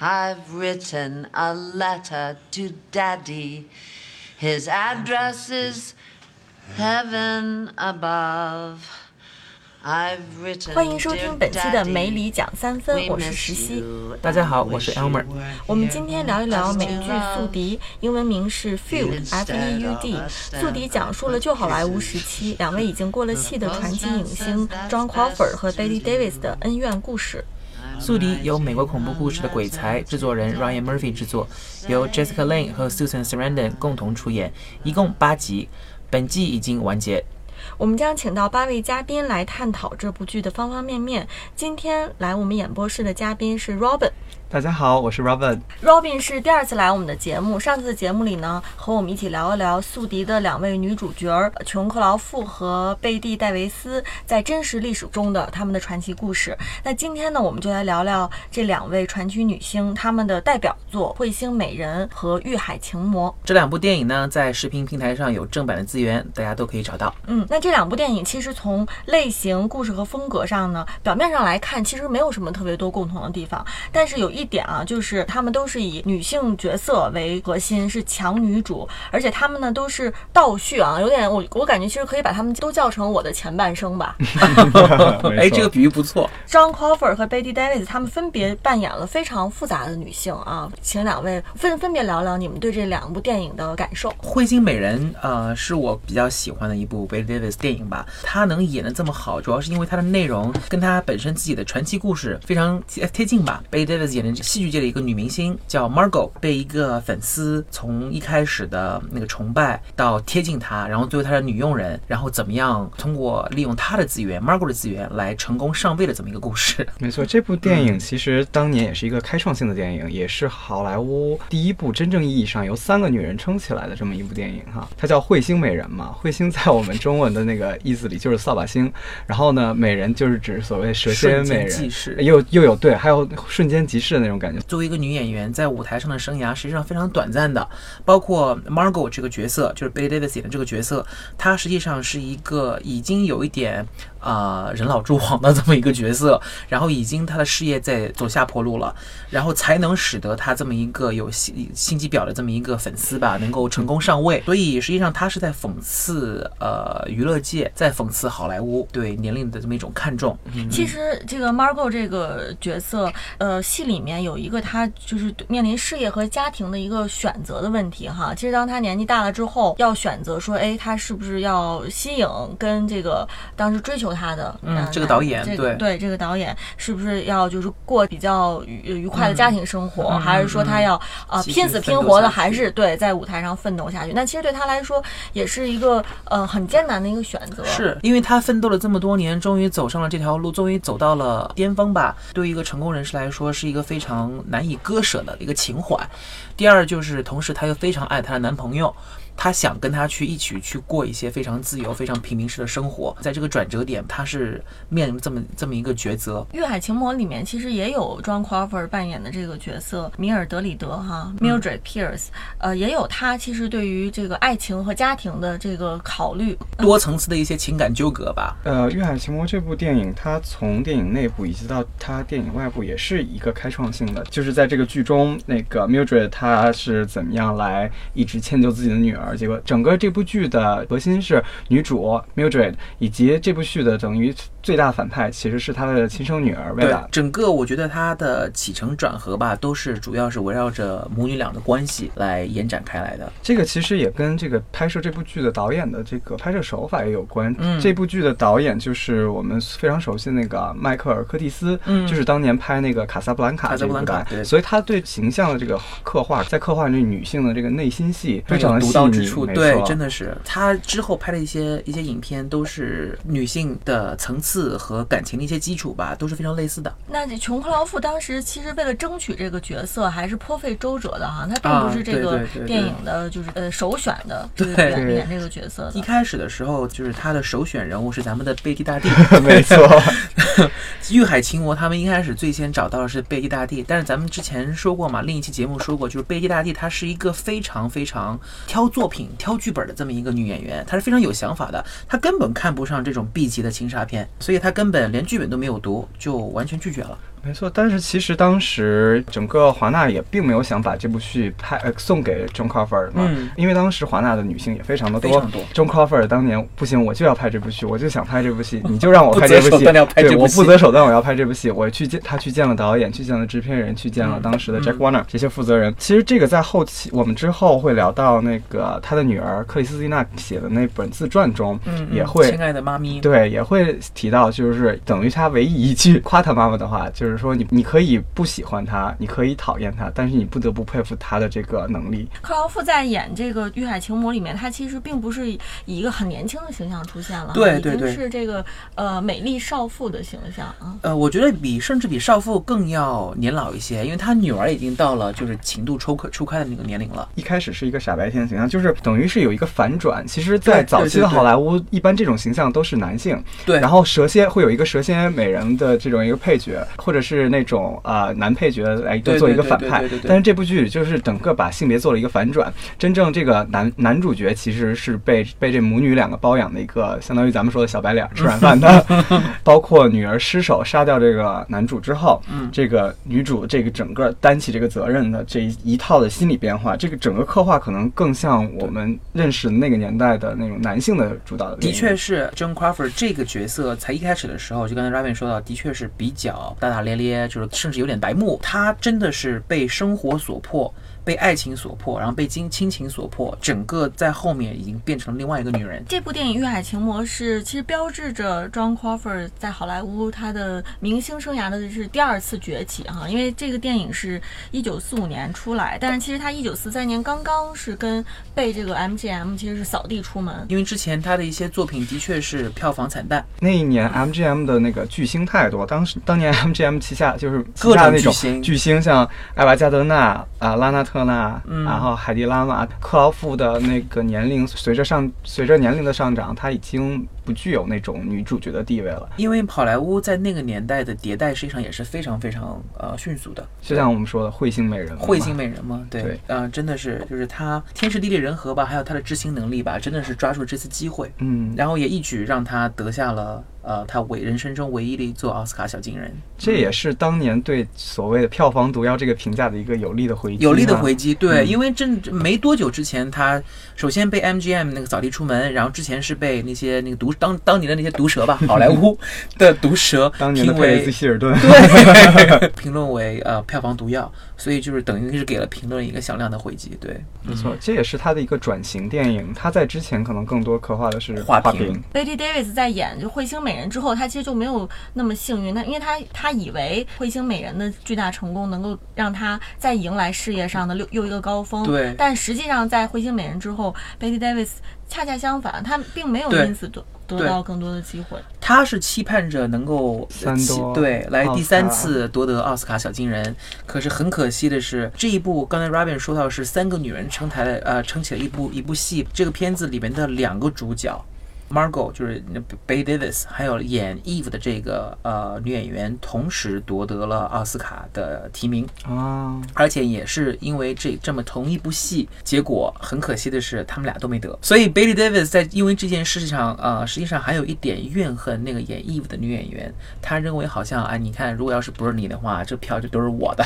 I've written a letter to Daddy. His address is heaven above. I've written 欢迎收听本期的梅里讲三分我是 we 石 miss 溪大家好我是 Elmer 我们今天聊一聊美剧《宿敌》，英文名是 Feud F E U D。宿敌讲述了旧好莱坞时期两位已经过了气的传奇影星 John Crawford 和 Betty Davis 的恩怨故事。宿敌由美国恐怖故事的鬼才制作人 Ryan Murphy 制作，由 Jessica l a n e 和 Susan Sarandon 共同出演，一共八集，本季已经完结。我们将请到八位嘉宾来探讨这部剧的方方面面。今天来我们演播室的嘉宾是 Robin。大家好，我是 Robin。Robin 是第二次来我们的节目，上次的节目里呢，和我们一起聊一聊宿敌的两位女主角儿琼·克劳馥和贝蒂·戴维斯在真实历史中的他们的传奇故事。那今天呢，我们就来聊聊这两位传奇女星她们的代表作《彗星美人》和《遇海情魔》。这两部电影呢，在视频平台上有正版的资源，大家都可以找到。嗯，那这两部电影其实从类型、故事和风格上呢，表面上来看，其实没有什么特别多共同的地方。但是有一点啊，就是他们都是以女性角色为核心，是强女主，而且他们呢都是倒叙啊，有点我我感觉其实可以把他们都叫成我的前半生吧。哎，这个比喻不错。John Crawford 和 Betty Davis 他们分别扮演了非常复杂的女性啊，请两位分分别聊聊你们对这两部电影的感受。《彗星美人》呃，是我比较喜欢的一部 Betty Davis 电影吧。她能演的这么好，主要是因为她的内容跟她本身自己的传奇故事非常贴贴近吧。Betty Davis 演的戏剧界的一个女明星叫 Margot，被一个粉丝从一开始的那个崇拜到贴近她，然后作为她的女佣人，然后怎么样通过利用她的资源，Margot 的资源来成功上位的这么一个故事。没错，这部电嗯影其实当年也是一个开创性的电影，也是好莱坞第一部真正意义上由三个女人撑起来的这么一部电影哈。它叫《彗星美人》嘛，彗星在我们中文的那个意思里就是扫把星，然后呢，美人就是指所谓蛇蝎美人，又又有对，还有瞬间即逝的那种感觉。作为一个女演员，在舞台上的生涯实际上非常短暂的。包括 Margot 这个角色，就是 Billy Davis 演的这个角色，她实际上是一个已经有一点啊、呃人老珠黄的这么一个角色，然后已经她的事业在走下坡路了，然后才能使得她这么一个有心心机婊的这么一个粉丝吧，能够成功上位。所以实际上她是在讽刺呃娱乐界，在讽刺好莱坞对年龄的这么一种看重。嗯其实这个 Margot 这个角色，呃，戏里面有一个他就是面临事业和家庭的一个选择的问题哈。其实当他年纪大了之后，要选择说，哎，他是不是要吸引跟这个当时追求他的，嗯呃这个导演这个对对这个导演是不是要就是过比较愉愉快的家庭生活，嗯还是说他要啊、继续拼死拼活的，还是对在舞台上奋斗下去？那其实对他来说也是一个呃很艰难的一个选择。是因为他奋斗了这么多年，终于走上了这条路，终于走到了巅峰吧。对于一个成功人士来说，是一个非非常难以割舍的一个情怀。第二就是，同时她又非常爱她的男朋友。她想跟他去一起去过一些非常自由、非常平民式的生活，在这个转折点，他是面临这么这么一个抉择。《遇海情魔》里面其实也有 John Crawford 扮演的这个角色米尔德里德哈 Mildred Pierce，呃，也有他其实对于这个爱情和家庭的这个考虑。多层次的一些情感纠葛吧。呃，《遇海情魔》这部电影，它从电影内部以及到它电影外部，也是一个开创性的。就是在这个剧中，那个 Mildred 她是怎么样来一直迁就自己的女儿，结果整个这部剧的核心是女主 Mildred，以及这部剧的等于最大反派其实是她的亲生女儿对 Vela。，整个我觉得它的起承转合吧，都是主要是围绕着母女俩的关系来延展开来的。这个其实也跟这个拍摄这部剧的导演的这个拍摄手法也有关。嗯这部剧的导演就是我们非常熟悉的那个迈克尔·柯蒂斯，嗯就是当年拍那个《卡萨布兰卡》这部对所以他对形象的这个刻画，在刻画这女性的这个内心戏非常的细腻到之处，对，真的是他之后拍的一些一些影片，都是女性的层次和感情的一些基础吧，都是非常类似的。那这琼·克劳父当时其实为了争取这个角色，还是颇费周折的哈。他并啊不是这个对对对对电影的就是呃首选的这个对演对演这个角色的。一开始的时候，就是他的首选人物是咱们的贝蒂大帝，没错，《玉海情魔》他们一开始最先找到的是贝蒂大帝，但是咱们之前说过嘛，另一期节目说过，就是贝蒂大帝他是一个非常非常挑作品、挑剧本的这么一个女演员，她是非常有想法的，她根本看不上这种 B 级的情杀片，所以她根本连剧本都没有读，就完全拒绝了。没错，但是其实当时整个华纳也并没有想把这部剧拍呃送给 John Crawford 嘛，嗯。因为当时华纳的女性也非常的多。多。John Crawford 当年不行，我就要拍这部剧，我就想拍这部戏，你就让我拍这部戏，不择手段要拍这部戏。对我不择手段我要拍这部戏，我去见他去见了导演，去见了制片人，去见了当时的 Jack Warner 这些负责人。其实这个在后期我们之后会聊到那个他的女儿克里斯蒂娜写的那本自传中，嗯，也会亲爱的妈咪，对，也会提到，就是等于他唯一一句夸他妈妈的话，就是说你你可以不喜欢他，你可以讨厌他，但是你不得不佩服他的这个能力。克劳夫在演这个《欲海情魔》里面，他其实并不是以一个很年轻的形象出现了，已经对对对是这个呃美丽少妇的形象啊。呃，我觉得比甚至比少妇更要年老一些，因为他女儿已经到了就是情窦初开初开的那个年龄了。一开始是一个傻白甜的形象，就是等于是有一个反转。其实，在早期的好莱坞，一般这种形象都是男性，对，然后蛇蝎会有一个蛇蝎美人的这种一个配角，或者是那种呃男配角来对做一个反派。但是这部剧就是整个把性别做了一个反转，真正这个男男主角其实是被被这母女两个包养的一个，相当于咱们说的小白脸吃软饭的。包括女儿失手杀掉这个男主之后，嗯这个女主这个整个担起这个责任的这一一套的心理变化，这个整个刻画可能更像我们认识的那个年代的那种男性的主导的。的确是 John Crawford 这个角色，才一开始的时候，就刚才 Robin 说到，的确是比较大大咧咧，就是甚至有点白目。他真的是被生活所迫，被爱情所迫，然后被亲亲情所迫，整个在后面已经变成了另外一个女人。这部电影《欲海情魔》是其实标志着 John Crawford 在好莱坞他的明星生涯的是第二次崛起哈，因为这个电影是一九四五年出来，但是其实他一九四三年刚刚是跟被这个 MGM 其实是扫地出门。因为之前他的一些作品的确是票房惨淡，那一年 MGM 的那个巨星太多，当时当年 MGM 旗下就是旗各种下那种巨星巨星，像艾娃加德纳啊、拉纳特纳，嗯。然后海蒂拉玛、克劳夫的那个年龄随着上随着年龄的上涨，他已经不具有那种女主角的地位了。因为好莱坞在那个年代的迭代实际上也是非常非常呃迅速的。就像我们说的彗星美人，彗星美人嘛，对，对。啊、真的是，就是她天时地利人和吧，还有她的执行能力吧，真的是抓住这次机会，嗯，然后也一举让她得下了呃他唯人生中唯一的一座奥斯卡小金人，这也是当年对所谓的票房毒药这个评价的一个有力的回击啊，有力的回击。对，嗯因为真没多久之前，他首先被 MGM 那个扫地出门，然后之前是被那些那个毒当当年的那些毒蛇吧，好莱坞的毒蛇当年的评为佩雷兹希尔顿。对，评论为呃票房毒药，所以就是等于是给了评论一个响亮的回击。对，没错，这也是他的一个转型电影。他在之前可能更多刻画的是画屏屏，Betty Davis 在演就彗星美人之后，他其实就没有那么幸运。那因为他他以为彗星美人的巨大成功能够让他再迎来事业上的又又一个高峰。对但实际上在彗星美人之后，Betty Davis 恰恰相反，他并没有因此得得到更多的机会。他是期盼着能够三对来第三次夺得奥斯卡小金人，可是很可惜的是，这一部刚才 Robin 说到是三个女人撑台的呃撑起了一部一部戏，这个片子里面的两个主角。Margot 就是那 Bay Davis，还有演 Eve 的这个呃女演员，同时夺得了奥斯卡的提名，啊，而且也是因为这这么同一部戏，结果很可惜的是他们俩都没得。所以 Bailey Davis 在因为这件事上，呃，实际上还有一点怨恨那个演 Eve 的女演员，她认为好像哎，你看，如果要是不是你的话，这票就都是我的，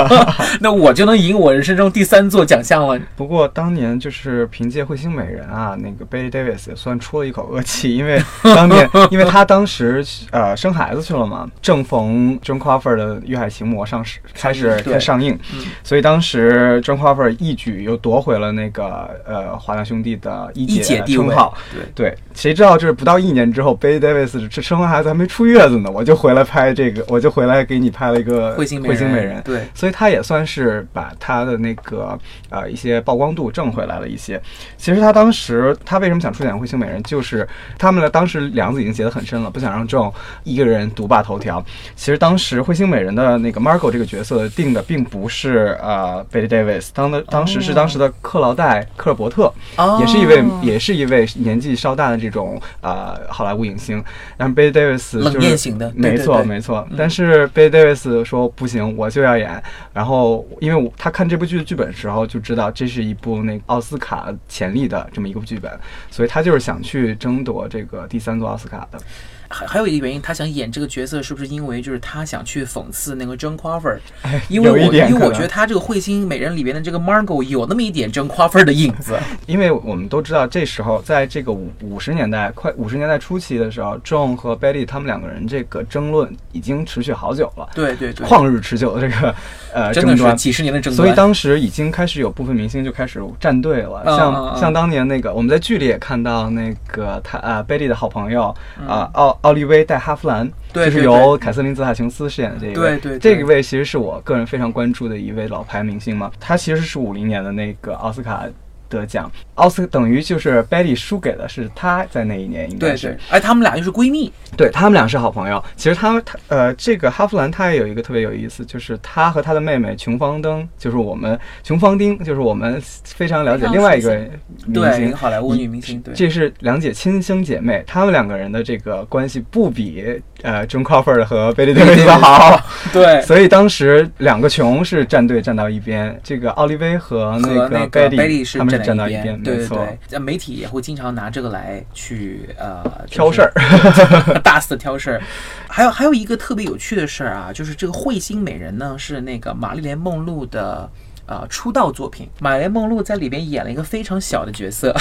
那我就能赢我人生中第三座奖项了。不过当年就是凭借《彗星美人》啊，那个 Betty Davis 也算出了一口恶气，因为当年 因为他当时呃生孩子去了嘛，正逢 John Crawford 的《遇海情魔》上市开始对开始上映，嗯所以当时 John Crawford 一举又夺回了那个呃华纳兄弟的一一姐称号。，对。对，谁知道这是不到一年之后，Betty Davis 这生完孩子还没出月子呢，我就回来拍这个，我就回来给你拍了一个彗星美彗星美人。对，所以他也算是把他的那个呃一些曝光度挣回来了一些。其实他当时他为什么想出演彗星美人，就是他们的当时梁子已经结得很深了，不想让这种一个人独霸头条。其实当时彗星美人的那个 Margot 这个角色定的并不是呃 Betty Davis，当的当时是当时的克劳戴克尔伯特，哦也是一位也是一位年纪稍大的这种呃好莱坞影星。然后 Betty Davis 就是冷艳型的没错没错嗯。但是 Betty Davis 说不行，我就要演。然后因为我他看这部剧的剧本的时候就知道这是一部那个奥斯卡潜力的这么一个剧本，所以他就是想去争夺这个第三座奥斯卡的。还还有一个原因，他想演这个角色，是不是因为就是他想去讽刺那个 John Crawford？因为我因为我觉得他这个彗星美人里边的这个 Margot 有那么一点 John Crawford 的影子。因为我们都知道，这时候在这个五五十年代快五十年代初期的时候，John 和 Betty 他们两个人这个争论已经持续好久了，对对对，旷日持久的这个呃真争端。的是几十年的争端。所以当时已经开始有部分明星就开始站队了，嗯像、像当年那个我们在剧里也看到那个他呃 Betty 的好朋友嗯啊、奥奥利维戴哈弗兰，就是由凯瑟琳泽塔琼斯饰演的这一位，对对对。这一位其实是我个人非常关注的一位老牌明星嘛，他其实是五零年的那个奥斯卡。得奖，奥斯等于就是 Betty 输给了是她在那一年应该是对对，而他们俩又是闺蜜。对他们俩是好朋友。其实他他呃，这个哈弗兰他也有一个特别有意思，就是他和他的妹妹琼芳登，就是我们琼芳丁，就是我们非常了解另外一个熟悉明对，一星个。好莱坞女明星。对，这是两姐亲生姐妹，她们两个人的这个关系不比呃 John Crawford 和 Betty Davis 好，对所以当时两个琼是站队站到一边，这个奥利薇和那个个 Betty 是他们是站一站到一边，对。对对，在媒体也会经常拿这个来去呃挑事儿，儿，大肆挑事儿。还有还有一个特别有趣的事儿啊，就是这个彗星美人呢是那个玛丽莲梦露的。呃，出道作品，玛丽莲梦露在里边演了一个非常小的角色，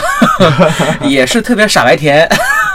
也是特别傻白甜，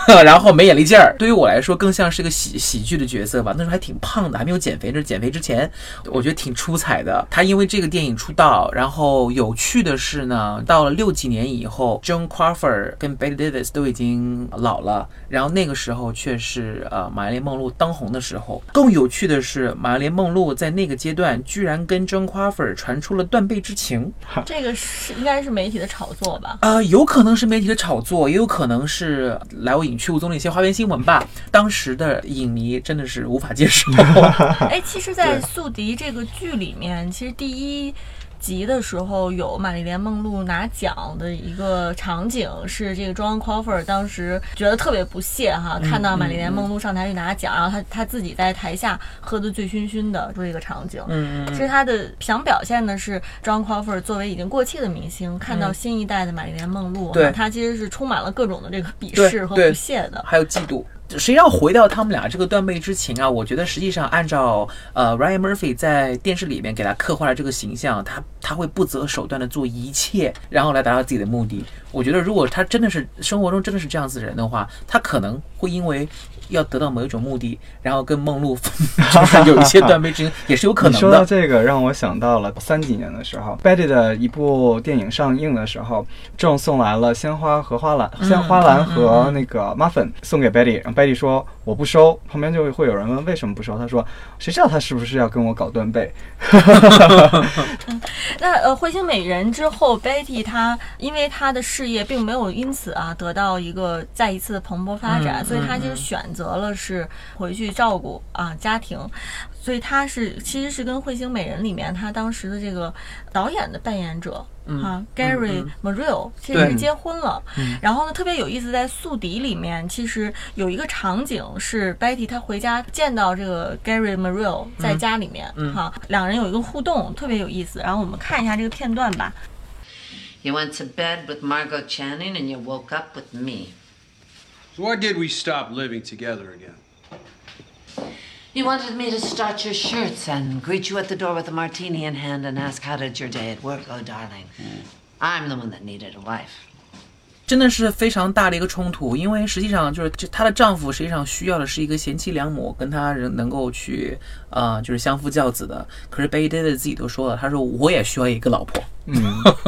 然后没眼力劲儿。对于我来说，更像是个喜喜剧的角色吧。那时候还挺胖的，还没有减肥。这是减肥之前，我觉得挺出彩的。他因为这个电影出道，然后有趣的是呢，到了六几年以后，Joan Crawford 跟 Betty Davis 都已经老了，然后那个时候却是呃玛丽莲梦露当红的时候。更有趣的是，玛丽莲梦露在那个阶段居然跟 Joan Crawford 传出了断背之情。这个是应该是媒体的炒作吧？呃，有可能是媒体的炒作，也有可能是来我影去无踪的一些花边新闻吧。当时的影迷真的是无法接受。哎，其实，在《宿敌》这个剧里面，其实第一。集的时候有玛丽莲梦露拿奖的一个场景，是这个 John Crawford 当时觉得特别不屑哈，看到玛丽莲梦露上台去拿奖，然后他他自己在台下喝得醉醺醺的这个场景。嗯其实他的想表现的是 John Crawford 作为已经过气的明星，看到新一代的玛丽莲梦露，对他其实是充满了各种的这个鄙视和不屑的。还有嫉妒。实际上，回到他们俩这个断背之情啊，我觉得实际上按照呃 Ryan Murphy 在电视里面给他刻画的这个形象，他他会不择手段的做一切，然后来达到自己的目的。我觉得，如果他真的是生活中真的是这样子的人的话，他可能会因为要得到某一种目的，然后跟梦露 就是有一些断背之情，也是有可能的 说到。这个，让我想到了三几年的时候，Betty 的一部电影上映的时候，正送来了鲜花和花篮，鲜花篮和那个 muffin 送给 Betty，然后 Betty 说我不收，旁边就会有人问为什么不收，他说谁知道他是不是要跟我搞断背？那呃，彗星美人之后，Betty 她因为她的事业并没有因此啊得到一个再一次的蓬勃发展，嗯所以她就选择了是回去照顾啊家庭，所以她是其实是跟彗星美人里面她当时的这个导演的扮演者。哈、g a r y 嗯 Marill 其实是结婚了，然后呢，特别有意思，在《宿敌》里面，其实有一个场景是 Betty 她回家见到这个 Gary Marill 在家里面，哈，两人有一个互动，特别有意思。然后我们看一下这个片段吧。You went to bed with Margot Channing and you woke up with me. So why did we stop living together again? You wanted me to start your shirts and greet you at the door with a martini in hand and ask how did your day at work go, darling. I'm the one that needed a wife. 真的是非常大的一个冲突，因为实际上就是她的丈夫实际上需要的是一个贤妻良母，跟她人能够去呃就是相夫教子的。可是 Betty Davis 自己都说了，他说我也需要一个老婆，嗯，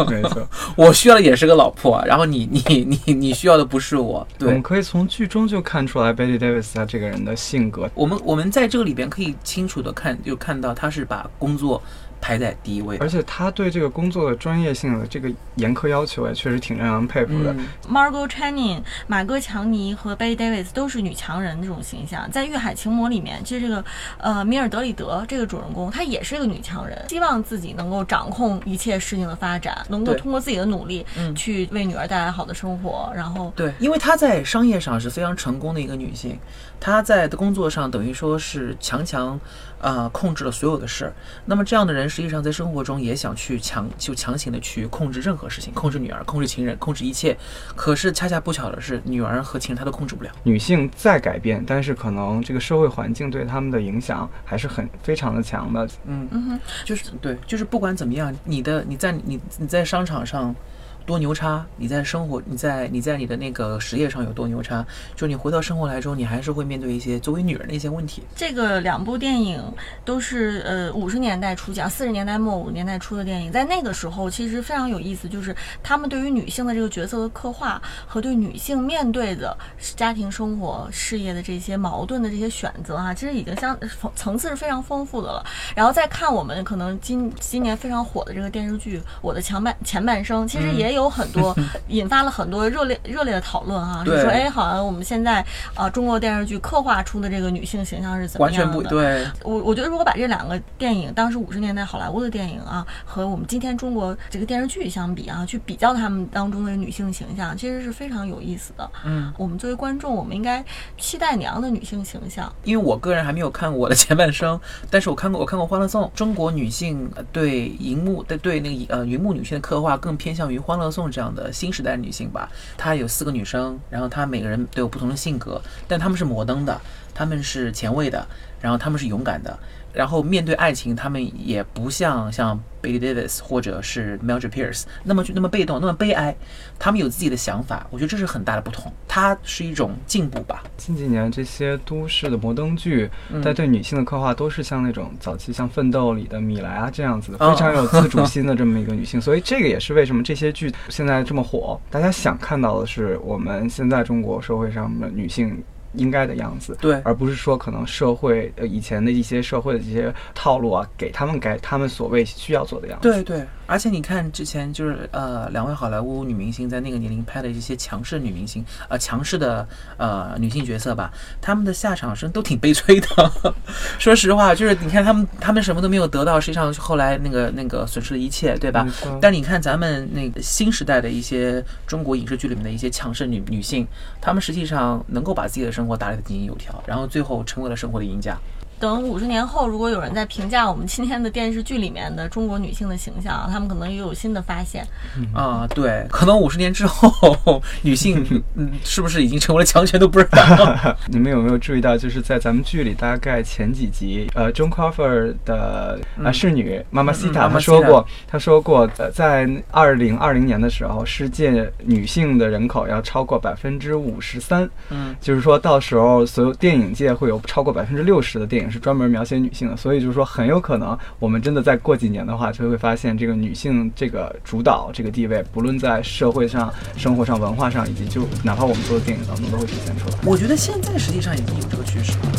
没错。我需要的也是个老婆，然后你你你你需要的不是我，对我们。可以从剧中就看出来 Betty Davis 他这个人的性格。我们我们在这个里边可以清楚的看，就看到他是把工作排在第一位而。且他对这个工作的专业性的这个严苛要求，也确实挺让人佩服的。嗯 Margot Channing、马哥强尼和 Betty Davis 都是女强人这种形象，在《遇海情魔》里面，其实这个呃米尔德里德这个主人公，她也是一个女强人，希望自己能够掌控一切事情的发展，能够通过自己的努力嗯。去为女儿带来好的生活，然后对，因为她在商业上是非常成功的一个女性，她在的工作上等于说是强强呃控制了所有的事儿。那么这样的人实际上在生活中也想去强就强行的去控制任何事情，控制女儿，控制情人，控制一切。可是恰恰不巧的是，女儿和情人他都控制不了。女性在改变，但是可能这个社会环境对他们的影响还是很非常的强的。嗯嗯，就是对，就是不管怎么样，你的你在你你在商场上。多牛叉！你在生活，你在你在你的那个实业上有多牛叉？就你回到生活来之后，你还是会面对一些作为女人的一些问题。这个两部电影都是呃五十年代初讲，四十年代末五十年代初的电影，在那个时候其实非常有意思，就是他们对于女性的这个角色的刻画和对女性面对的家庭生活、事业的这些矛盾的这些选择啊，其实已经相层次是非常丰富的了。然后再看我们可能今今年非常火的这个电视剧《我的前半前半生》，其实也。也有很多引发了很多热烈热烈的讨论哈，就说哎，好像我们现在啊，中国电视剧刻画出的这个女性形象是怎么样的？完全不对。我我觉得如果把这两个电影，当时五十年代好莱坞的电影啊，和我们今天中国这个电视剧相比啊，去比较他们当中的女性形象，其实是非常有意思的。嗯，我们作为观众，我们应该期待哪样的女性形象？因为我个人还没有看过我的前半生，但是我看过我看过《欢乐颂》，中国女性对荧幕对对那个呃荧幕女性的刻画更偏向于欢乐。歌颂这样的新时代女性吧，她有四个女生，然后她每个人都有不同的性格，但她们是摩登的，她们是前卫的，然后她们是勇敢的。然后面对爱情，他们也不像像 Billy Davis 或者是 Mildred Pierce 那么就那么被动，那么悲哀。他们有自己的想法，我觉得这是很大的不同。它是一种进步吧。近几年这些都市的摩登剧，在对女性的刻画都是像那种早期像《奋斗》里的米莱啊这样子的，非常有自主心的这么一个女性。所以这个也是为什么这些剧现在这么火。大家想看到的是我们现在中国社会上的女性。应该的样子，对，而不是说可能社会呃以前的一些社会的这些套路啊，给他们该他们所谓需要做的样子。对对，而且你看之前就是呃两位好莱坞女明星在那个年龄拍的一些强势女明星，呃强势的呃女性角色吧，她们的下场是都挺悲催的。说实话，就是你看她们她们什么都没有得到，实际上后来那个那个损失了一切，对吧？但你看咱们那个新时代的一些中国影视剧里面的一些强势女女性，她们实际上能够把自己的生生活打理的井井有条，然后最后成为了生活的赢家。等五十年后，如果有人在评价我们今天的电视剧里面的中国女性的形象，他们可能又有新的发现。啊，对，可能五十年之后，女性嗯是不是已经成为了强权都不知道。你们有没有注意到，就是在咱们剧里大概前几集，呃，John Crawford 的啊侍女妈妈西塔，她说过，她说过，在二零二零年的时候，世界女性的人口要超过百分之五十三。嗯，就是说到时候，所有电影界会有超过百分之六十的电影。是专门描写女性的，所以就是说，很有可能我们真的再过几年的话，就会发现这个女性这个主导这个地位，不论在社会上、生活上、文化上，以及就哪怕我们做的电影当中，都会体现出来。我觉得现在实际上已经有这个趋势了。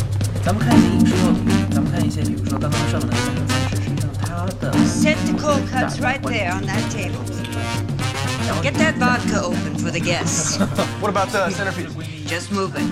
咱们看一些影视作品，咱们看一些，比如说刚刚上的《三生三世》，实际上它的 Set the cold cups right there on that table. Get that vodka open for the guests. What about the centerpiece? Just move it.